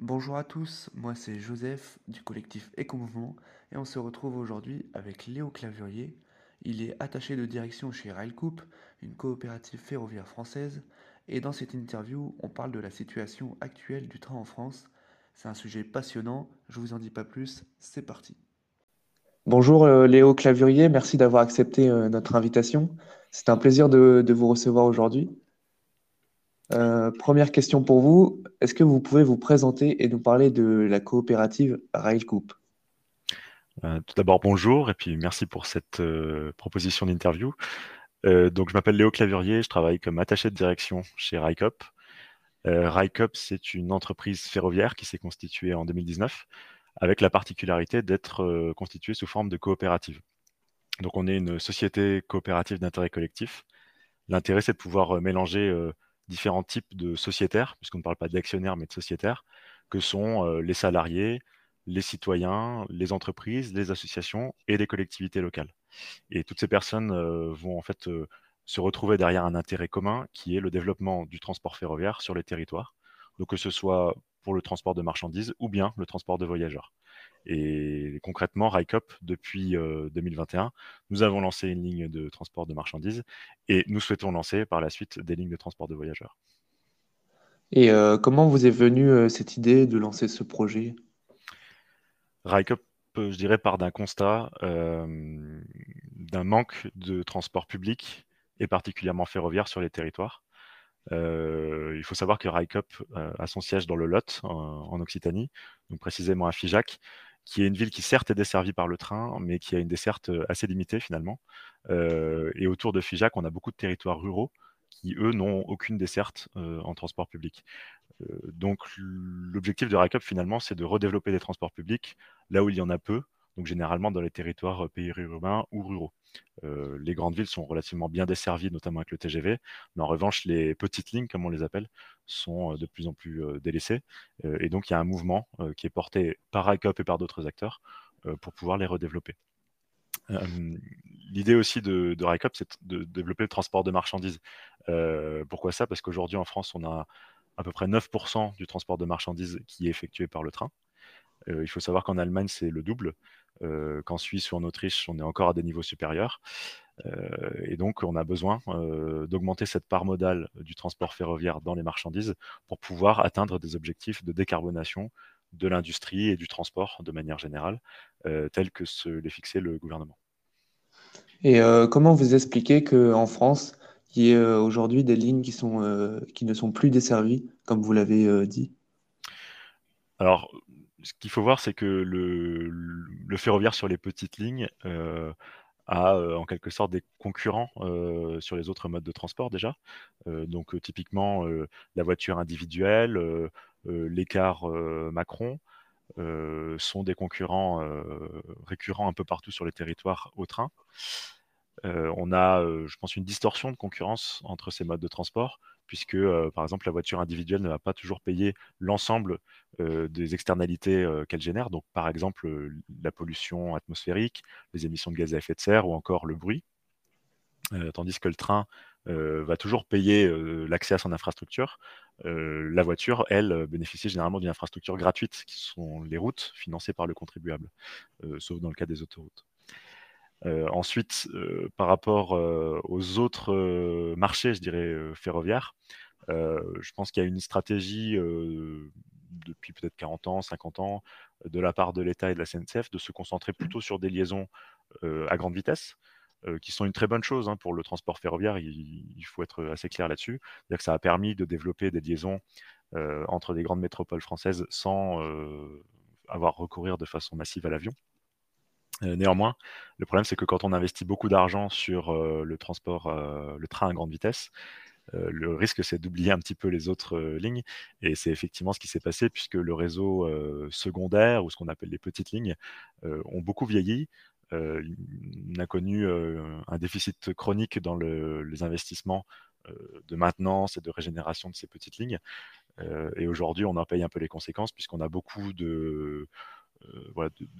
Bonjour à tous, moi c'est Joseph du collectif Éco-Mouvement et on se retrouve aujourd'hui avec Léo Clavurier. Il est attaché de direction chez Railcoup, une coopérative ferroviaire française, et dans cette interview, on parle de la situation actuelle du train en France. C'est un sujet passionnant, je vous en dis pas plus, c'est parti. Bonjour euh, Léo Clavurier, merci d'avoir accepté euh, notre invitation. C'est un plaisir de, vous recevoir aujourd'hui. Euh, première question pour vous, est-ce que vous pouvez vous présenter et nous parler de la coopérative Railcoup euh, tout d'abord, bonjour et puis merci pour cette euh, proposition d'interview. Euh, donc, je m'appelle Léo Clavurier, je travaille comme attaché de direction chez RICOP. RICOP, c'est une entreprise ferroviaire qui s'est constituée en 2019 avec la particularité d'être constituée sous forme de coopérative. Donc, on est une société coopérative d'intérêt collectif. L'intérêt, c'est de pouvoir mélanger différents types de sociétaires, puisqu'on ne parle pas d'actionnaires, mais de sociétaires, que sont les salariés, les citoyens, les entreprises, les associations et les collectivités locales. Et toutes ces personnes euh, vont en fait euh, se retrouver derrière un intérêt commun qui est le développement du transport ferroviaire sur les territoires. Que ce soit pour le transport de marchandises ou bien le transport de voyageurs. Et concrètement, RICOP, depuis 2021, euh, nous avons lancé une ligne de transport de marchandises et nous souhaitons lancer par la suite des lignes de transport de voyageurs. Et comment vous est venue cette idée de lancer ce projet? RICOP, je dirais, part d'un constat euh, d'un manque de transport public et particulièrement ferroviaire sur les territoires. Euh, il faut savoir que RICOP euh, a son siège dans le Lot, en, Occitanie, donc précisément à Figeac, qui est une ville qui certes est desservie par le train, mais qui a une desserte assez limitée finalement. et autour de Figeac, on a beaucoup de territoires ruraux qui, eux, n'ont aucune desserte en transport public. Euh, donc l'objectif de RICOP finalement, c'est de redévelopper des transports publics là où il y en a peu, donc généralement dans les territoires euh, périurbains ou ruraux. Euh, les grandes villes sont relativement bien desservies, notamment avec le TGV, mais en revanche, les petites lignes, comme on les appelle, sont de plus en plus délaissées. et donc, il y a un mouvement qui est porté par RICOP et par d'autres acteurs pour pouvoir les redévelopper. L'idée aussi de, de RICOP, c'est de développer le transport de marchandises. pourquoi ça? Parce qu'aujourd'hui, en France, on a à peu près 9% du transport de marchandises qui est effectué par le train. Euh, il faut savoir qu'en Allemagne, c'est le double, euh, qu'en Suisse ou en Autriche, on est encore à des niveaux supérieurs. Euh, et donc, on a besoin d'augmenter cette part modale du transport ferroviaire dans les marchandises pour pouvoir atteindre des objectifs de décarbonation de l'industrie et du transport de manière générale, tels que se les fixait le gouvernement. Et comment vous expliquez qu'en France, il y ait euh, aujourd'hui des lignes qui, sont, euh, qui ne sont plus desservies, comme vous l'avez dit? Alors, ce qu'il faut voir, c'est que le, le, ferroviaire sur les petites lignes a en quelque sorte des concurrents sur les autres modes de transport déjà. donc typiquement la voiture individuelle, l'écart Macron sont des concurrents récurrents un peu partout sur les territoires au train. Euh, on a, euh, je pense, une distorsion de concurrence entre ces modes de transport, puisque, euh, par exemple, la voiture individuelle ne va pas toujours payer l'ensemble des externalités qu'elle génère, donc par exemple la pollution atmosphérique, les émissions de gaz à effet de serre ou encore le bruit, tandis que le train va toujours payer l'accès à son infrastructure. la voiture, elle, bénéficie généralement d'une infrastructure gratuite, qui sont les routes financées par le contribuable, sauf dans le cas des autoroutes. Euh, ensuite, euh, par rapport euh, aux autres marchés, je dirais, ferroviaires, je pense qu'il y a une stratégie depuis peut-être 40 ans, 50 ans, de la part de l'État et de la CNCF de se concentrer plutôt sur des liaisons à grande vitesse, qui sont une très bonne chose hein, pour le transport ferroviaire. Il, faut être assez clair là-dessus. C'est-à-dire que ça a permis de développer des liaisons entre des grandes métropoles françaises sans avoir recourir de façon massive à l'avion. Euh, néanmoins, le problème, c'est que quand on investit beaucoup d'argent sur euh, le transport, euh, le train à grande vitesse, le risque, c'est d'oublier un petit peu les autres lignes. Et c'est effectivement ce qui s'est passé puisque le réseau secondaire, ou ce qu'on appelle les petites lignes, ont beaucoup vieilli. a connu un déficit chronique dans les investissements de maintenance et de régénération de ces petites lignes. et aujourd'hui, on en paye un peu les conséquences puisqu'on a beaucoup de,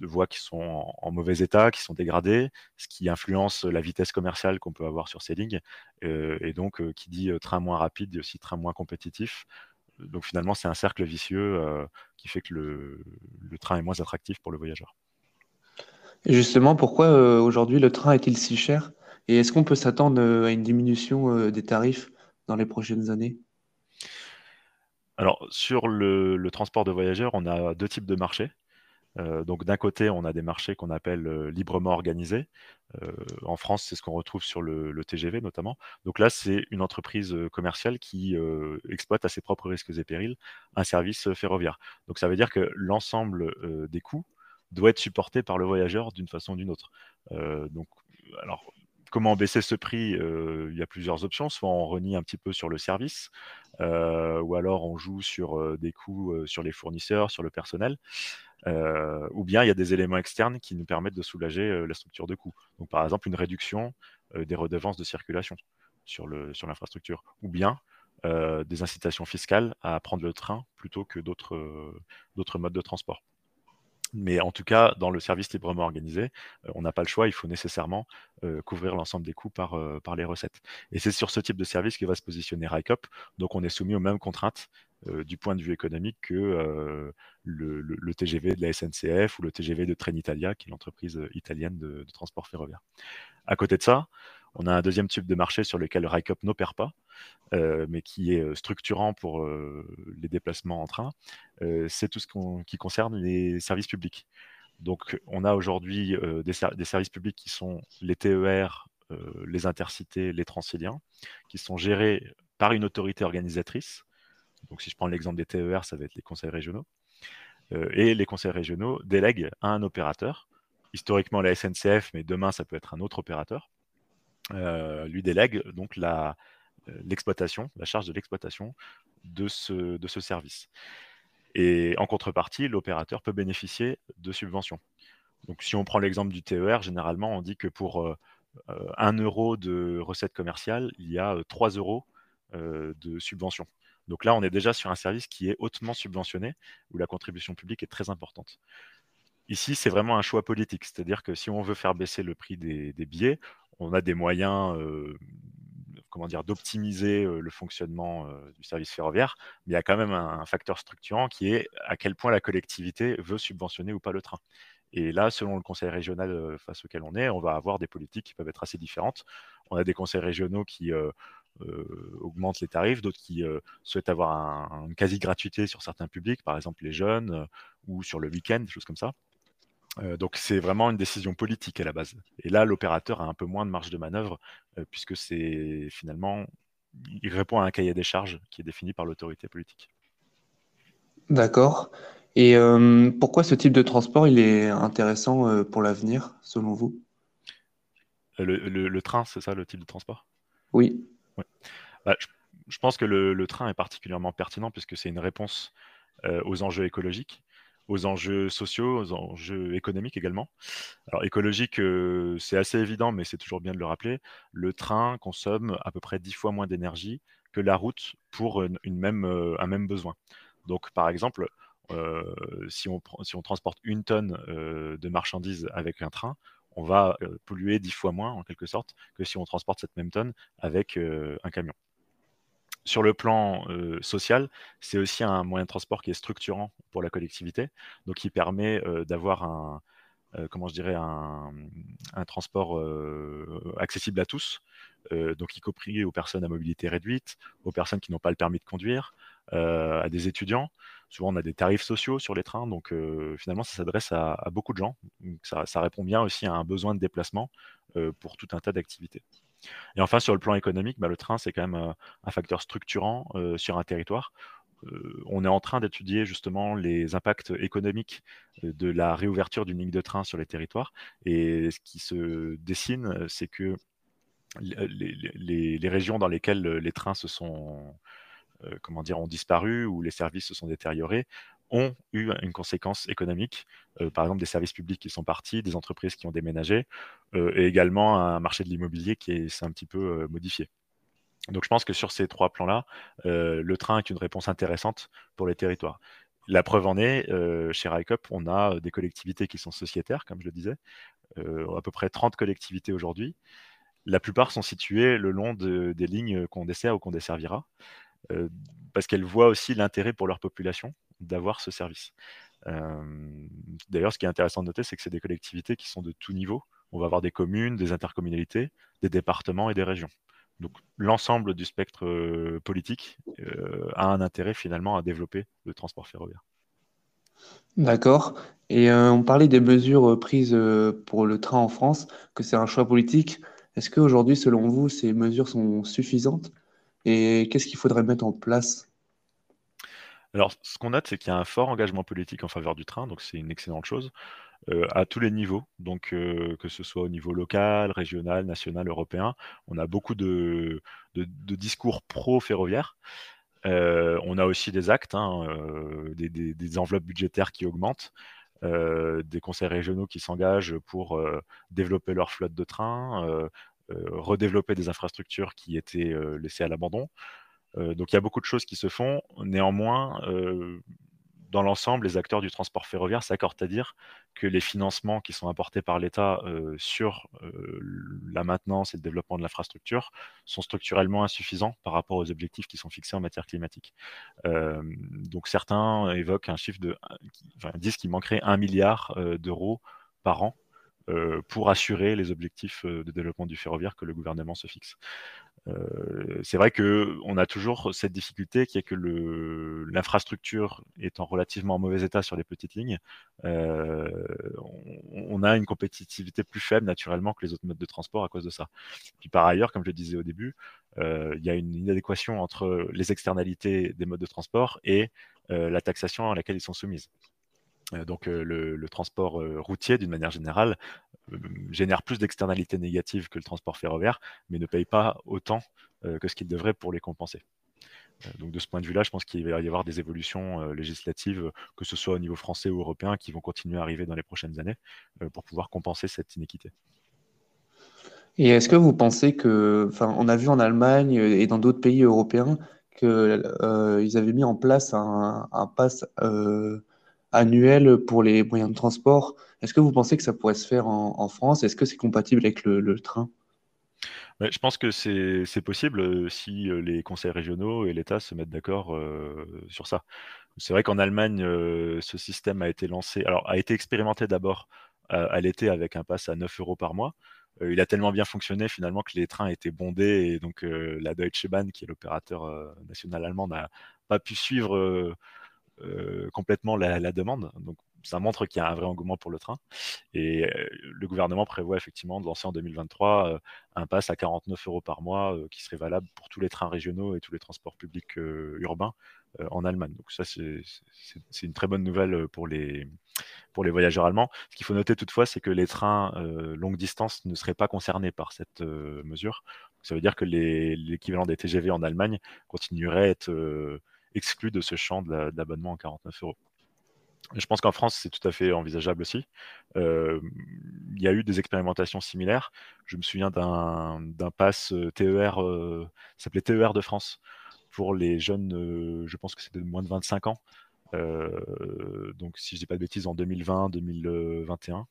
voies qui sont en, mauvais état, qui sont dégradées, ce qui influence la vitesse commerciale qu'on peut avoir sur ces lignes. et donc, qui dit train moins rapide, dit aussi train moins compétitif. Donc finalement, c'est un cercle vicieux qui fait que le, train est moins attractif pour le voyageur. Et justement, pourquoi aujourd'hui le train est-il si cher? Et est-ce qu'on peut s'attendre à une diminution des tarifs dans les prochaines années? Alors, sur le, transport de voyageurs, on a deux types de marchés. Euh, donc d'un côté, on a des marchés qu'on appelle euh, librement organisés. Euh, en France, c'est ce qu'on retrouve sur le, TGV notamment. Donc là, c'est une entreprise commerciale qui exploite à ses propres risques et périls un service ferroviaire. Donc ça veut dire que l'ensemble des coûts doit être supporté par le voyageur d'une façon ou d'une autre. donc, alors, comment baisser ce prix Il y a plusieurs options. Soit on renie un petit peu sur le service, ou alors on joue sur des coûts sur les fournisseurs, sur le personnel. Euh, ou bien il y a des éléments externes qui nous permettent de soulager euh, la structure de coût. Donc, par exemple, une réduction euh, des redevances de circulation sur l'infrastructure, ou bien des incitations fiscales à prendre le train plutôt que d'autres modes de transport. Mais en tout cas, dans le service librement organisé, on n'a pas le choix, il faut nécessairement couvrir l'ensemble des coûts par, par les recettes. Et c'est sur ce type de service que va se positionner RICOP. Donc on est soumis aux mêmes contraintes euh, du point de vue économique que euh, le, TGV de la SNCF ou le TGV de Trenitalia, qui est l'entreprise euh, italienne de, transport ferroviaire. À côté de ça, on a un deuxième type de marché sur lequel RICOP n'opère pas, mais qui est structurant pour les déplacements en train. c'est tout ce qui concerne les services publics. Donc, on a aujourd'hui des, des, services publics qui sont les TER, les intercités, les transiliens, qui sont gérés par une autorité organisatrice donc, si je prends l'exemple des TER, ça va être les conseils régionaux. Euh, et les conseils régionaux délèguent à un opérateur, historiquement la SNCF, mais demain, ça peut être un autre opérateur, euh, lui délègue donc euh, l'exploitation, la, charge de l'exploitation de ce, de ce service. Et en contrepartie, l'opérateur peut bénéficier de subventions. Donc, si on prend l'exemple du TER, généralement, on dit que pour 1 euro de recette commerciale, il y a 3 euros de subvention. Donc là, on est déjà sur un service qui est hautement subventionné, où la contribution publique est très importante. Ici, c'est vraiment un choix politique, c'est-à-dire que si on veut faire baisser le prix des, billets, on a des moyens euh, d'optimiser euh, le fonctionnement euh, du service ferroviaire, mais il y a quand même un, facteur structurant qui est à quel point la collectivité veut subventionner ou pas le train. Et là, selon le conseil régional face auquel on est, on va avoir des politiques qui peuvent être assez différentes. On a des conseils régionaux qui euh, augmentent les tarifs, d'autres qui euh, souhaitent avoir une quasi-gratuité sur certains publics, par exemple les jeunes, euh, ou sur le week-end, des choses comme ça. donc c'est vraiment une décision politique à la base. Et là, l'opérateur a un peu moins de marge de manœuvre, puisque c'est finalement, il répond à un cahier des charges qui est défini par l'autorité politique. D'accord. Et pourquoi ce type de transport il est intéressant pour l'avenir, selon vous? Le, train, c'est ça le type de transport? Oui. Bah, je, pense que le, train est particulièrement pertinent puisque c'est une réponse euh, aux enjeux écologiques, aux enjeux sociaux, aux enjeux économiques également. Alors écologique, euh, c'est assez évident, mais c'est toujours bien de le rappeler. Le train consomme à peu près 10 fois moins d'énergie que la route pour une, même, euh, un même besoin. Donc par exemple, si, on, si, on, transporte une tonne de marchandises avec un train, on va polluer dix fois moins en quelque sorte que si on transporte cette même tonne avec un camion. Sur le plan social, c'est aussi un moyen de transport qui est structurant pour la collectivité, donc qui permet d'avoir un, comment je dirais, un, transport accessible à tous, donc y compris aux personnes à mobilité réduite, aux personnes qui n'ont pas le permis de conduire, à des étudiants. Souvent, on a des tarifs sociaux sur les trains, donc euh, finalement, ça s'adresse à, beaucoup de gens. ça, répond bien aussi à un besoin de déplacement euh, pour tout un tas d'activités. Et enfin, sur le plan économique, bah, le train, c'est quand même euh, un facteur structurant sur un territoire. on est en train d'étudier justement les impacts économiques de la réouverture d'une ligne de train sur les territoires. Et ce qui se dessine, c'est que les, régions dans lesquelles les trains se sont euh, comment dire, ont disparu ou les services se sont détériorés, ont eu une conséquence économique, par exemple des services publics qui sont partis, des entreprises qui ont déménagé, et également un marché de l'immobilier qui s'est un petit peu modifié. Donc je pense que sur ces trois plans-là, le train est une réponse intéressante pour les territoires. La preuve en est, chez RICUP, on a des collectivités qui sont sociétaires, comme je le disais, à peu près 30 collectivités aujourd'hui. La plupart sont situées le long des lignes qu'on dessert ou qu'on desservira, parce qu'elles voient aussi l'intérêt pour leur population d'avoir ce service. D'ailleurs, ce qui est intéressant de noter, c'est que c'est des collectivités qui sont de tout niveau. On va avoir des communes, des intercommunalités, des départements et des régions. Donc l'ensemble du spectre politique a un intérêt finalement à développer le transport ferroviaire. D'accord. Et on parlait des mesures prises pour le train en France, que c'est un choix politique. Est-ce qu'aujourd'hui, selon vous, ces mesures sont suffisantes? Et qu'est-ce qu'il faudrait mettre en place? Alors, ce qu'on note, c'est qu'il y a un fort engagement politique en faveur du train, donc c'est une excellente chose, euh, à tous les niveaux, donc euh, que ce soit au niveau local, régional, national, européen. On a beaucoup de, discours pro-ferroviaire. Euh, on a aussi des actes, hein, des, enveloppes budgétaires qui augmentent, des conseils régionaux qui s'engagent pour développer leur flotte de trains, redévelopper des infrastructures qui étaient laissées à l'abandon. Euh, donc il y a beaucoup de choses qui se font. Néanmoins, euh, dans l'ensemble, les acteurs du transport ferroviaire s'accordent à dire que les financements qui sont apportés par l'État euh, sur la maintenance et le développement de l'infrastructure sont structurellement insuffisants par rapport aux objectifs qui sont fixés en matière climatique. donc certains évoquent un chiffre de, enfin, disent qu'il manquerait un milliard d'euros par an pour assurer les objectifs de développement du ferroviaire que le gouvernement se fixe. Euh, c'est vrai qu'on a toujours cette difficulté qui est que l'infrastructure étant relativement en mauvais état sur les petites lignes, euh, on, a une compétitivité plus faible naturellement que les autres modes de transport à cause de ça. Puis par ailleurs, comme je le disais au début, euh, il y a une inadéquation entre les externalités des modes de transport et la taxation à laquelle ils sont soumises. Donc le, transport routier, d'une manière générale, génère plus d'externalités négatives que le transport ferroviaire, mais ne paye pas autant que ce qu'il devrait pour les compenser. Donc de ce point de vue-là, je pense qu'il va y avoir des évolutions législatives, que ce soit au niveau français ou européen, qui vont continuer à arriver dans les prochaines années pour pouvoir compenser cette inéquité. Et est-ce que vous pensez que, on a vu en Allemagne et dans d'autres pays européens qu'ils avaient mis en place un, un pass annuel pour les moyens de transport. Est-ce que vous pensez que ça pourrait se faire en, France? Est-ce que c'est compatible avec le, train? Je pense que c'est possible euh, si euh, les conseils régionaux et l'État se mettent d'accord euh, sur ça. C'est vrai qu'en Allemagne, ce système a été lancé, alors a été expérimenté d'abord à l'été avec un pass à 9 euros par mois. il a tellement bien fonctionné finalement que les trains étaient bondés et donc la Deutsche Bahn, qui est l'opérateur national allemand, n'a pas pu suivre complètement la, demande. Donc, ça montre qu'il y a un vrai engouement pour le train. Et euh, le gouvernement prévoit effectivement de lancer en 2023 euh, un pass à 49 euros par mois qui serait valable pour tous les trains régionaux et tous les transports publics urbains en Allemagne. Donc ça, c'est une très bonne nouvelle pour les, pour les voyageurs allemands. Ce qu'il faut noter toutefois, c'est que les trains longue distance ne seraient pas concernés par cette mesure. Ça veut dire que l'équivalent des TGV en Allemagne continuerait à être exclu de ce champ de l'abonnement en 49 euros. Je pense qu'en France, c'est tout à fait envisageable aussi. Euh, il y a eu des expérimentations similaires. Je me souviens d'un pass euh, TER, euh, s'appelait TER de France, pour les jeunes, je pense que c'était de moins de 25 ans. donc, si je dis pas de bêtises, en 2020-2021.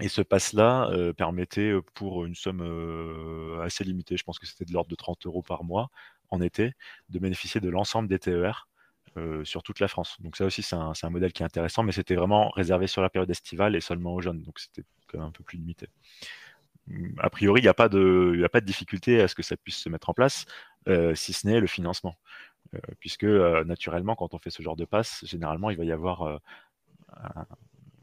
et ce pass-là permettait, pour une somme assez limitée, je pense que c'était de l'ordre de 30 euros par mois, en été de bénéficier de l'ensemble des TER euh, sur toute la France. Donc ça aussi, c'est un, modèle qui est intéressant, mais c'était vraiment réservé sur la période estivale et seulement aux jeunes, donc c'était quand même un peu plus limité. Hum, a priori, il n'y a, pas de, difficulté à ce que ça puisse se mettre en place, euh, si ce n'est le financement. Euh, puisque naturellement, quand on fait ce genre de passe, généralement, il va y avoir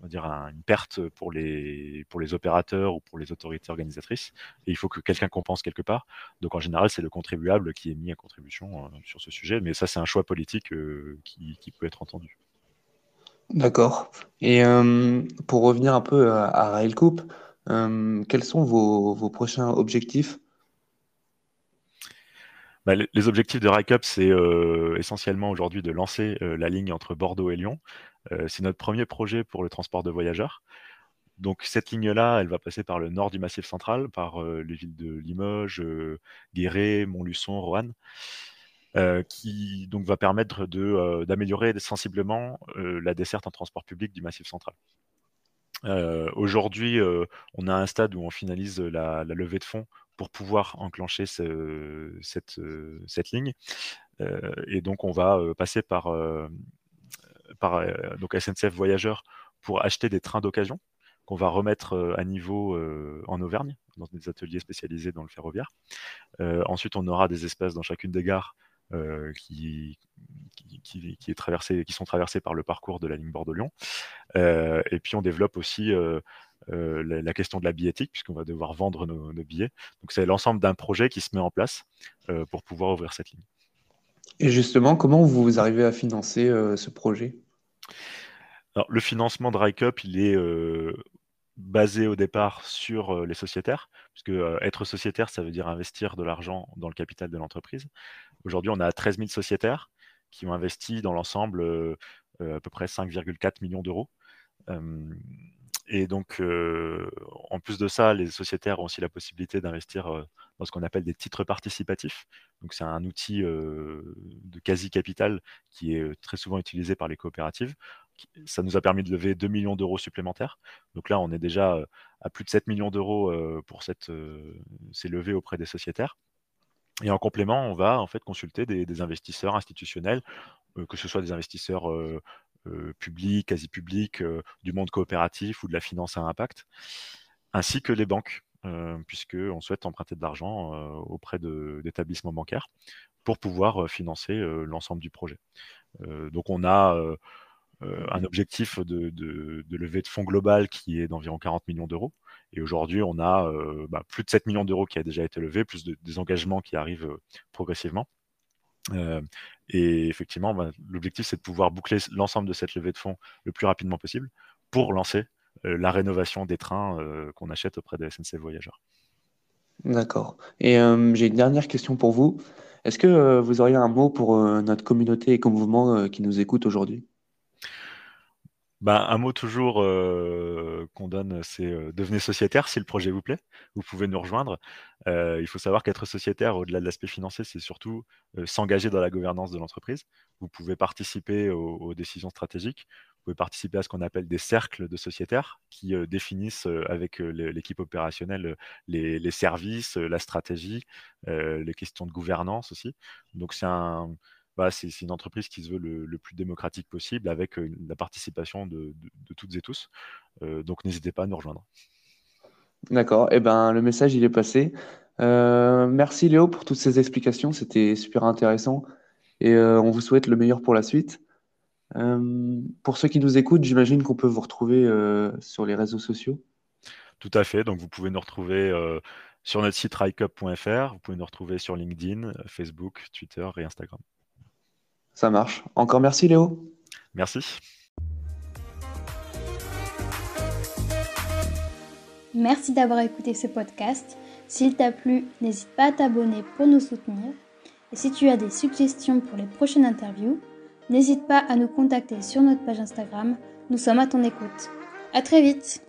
dire une perte pour les, pour les opérateurs ou pour les autorités organisatrices. Et il faut que quelqu'un compense quelque part. Donc en général, c'est le contribuable qui est mis à contribution euh, sur ce sujet. Mais ça, c'est un choix politique euh, qui, peut être entendu. D'accord. Et euh, pour revenir un peu à, à Railcoup, quels sont vos, vos prochains objectifs? Bah, les objectifs de RICUP, c'est essentiellement aujourd'hui de lancer la ligne entre Bordeaux et Lyon. C'est notre premier projet pour le transport de voyageurs. Donc cette ligne-là, elle va passer par le nord du Massif central, par les villes de Limoges, Guéret, Montluçon, Roanne. qui donc va permettre d'améliorer sensiblement la desserte en transport public du Massif central. Aujourd'hui, on a un stade où on finalise la levée de fonds pour pouvoir enclencher cette, cette, ligne. Euh, et donc, on va euh, passer par, euh, par donc SNCF Voyageurs pour acheter des trains d'occasion qu'on va remettre à niveau en Auvergne, dans des ateliers spécialisés dans le ferroviaire. ensuite, on aura des espaces dans chacune des gares qui, est qui sont traversés par le parcours de la ligne Bordeaux-Lyon. et puis, on développe aussi euh, la, question de la billettique, puisqu'on va devoir vendre nos, billets. Donc c'est l'ensemble d'un projet qui se met en place euh, pour pouvoir ouvrir cette ligne. Et justement, comment vous arrivez à financer euh, ce projet? Alors, Le financement de RICUP, il est basé au départ sur les sociétaires, puisque être sociétaire, ça veut dire investir de l'argent dans le capital de l'entreprise. Aujourd'hui, on a 13 000 sociétaires qui ont investi dans l'ensemble à peu près 5,4 millions d'euros. Et donc, en plus de ça, les sociétaires ont aussi la possibilité d'investir dans ce qu'on appelle des titres participatifs. Donc, c'est un outil de quasi-capital qui est très souvent utilisé par les coopératives. Ça nous a permis de lever 2 millions d'euros supplémentaires. Donc là, on est déjà à plus de 7 millions d'euros pour cette, ces levées auprès des sociétaires. Et en complément, on va en fait consulter des, des investisseurs institutionnels, que ce soit des investisseurs euh, public, quasi public, euh, du monde coopératif ou de la finance à impact, ainsi que les banques, euh, puisqu'on souhaite emprunter de l'argent auprès d'établissements bancaires pour pouvoir financer l'ensemble du projet. donc on a un objectif de, de, levée de fonds global qui est d'environ 40 millions d'euros. Et aujourd'hui, on a bah, plus de 7 millions d'euros qui a déjà été levé, plus des engagements qui arrivent progressivement. Euh, et effectivement, bah, l'objectif, c'est de pouvoir boucler l'ensemble de cette levée de fonds le plus rapidement possible pour lancer euh, la rénovation des trains euh, qu'on achète auprès de SNCF Voyageurs. D'accord. Et j'ai une dernière question pour vous. Est-ce que vous auriez un mot pour notre communauté éco-mouvement qui nous écoute aujourd'hui? Bah, un mot toujours euh, qu'on donne, c'est euh, devenez sociétaire si le projet vous plaît. Vous pouvez nous rejoindre. Euh, il faut savoir qu'être sociétaire, au-delà de l'aspect financier, c'est surtout s'engager dans la gouvernance de l'entreprise. Vous pouvez participer aux, décisions stratégiques. Vous pouvez participer à ce qu'on appelle des cercles de sociétaires qui définissent avec l'équipe opérationnelle les, les, services, la stratégie, les questions de gouvernance aussi. Donc c'est un bah, c'est une entreprise qui se veut le, plus démocratique possible avec euh, la participation de, toutes et tous. Euh, donc n'hésitez pas à nous rejoindre. D'accord, et eh ben, le message il est passé. Euh, merci Léo pour toutes ces explications, c'était super intéressant et on vous souhaite le meilleur pour la suite. pour ceux qui nous écoutent, j'imagine qu'on peut vous retrouver sur les réseaux sociaux. Tout à fait, donc vous pouvez nous retrouver sur notre site rycup.fr, vous pouvez nous retrouver sur LinkedIn, Facebook, Twitter et Instagram. Ça marche. Encore merci Léo. Merci. Merci d'avoir écouté ce podcast. S'il t'a plu, n'hésite pas à t'abonner pour nous soutenir. Et si tu as des suggestions pour les prochaines interviews, n'hésite pas à nous contacter sur notre page Instagram. Nous sommes à ton écoute. À très vite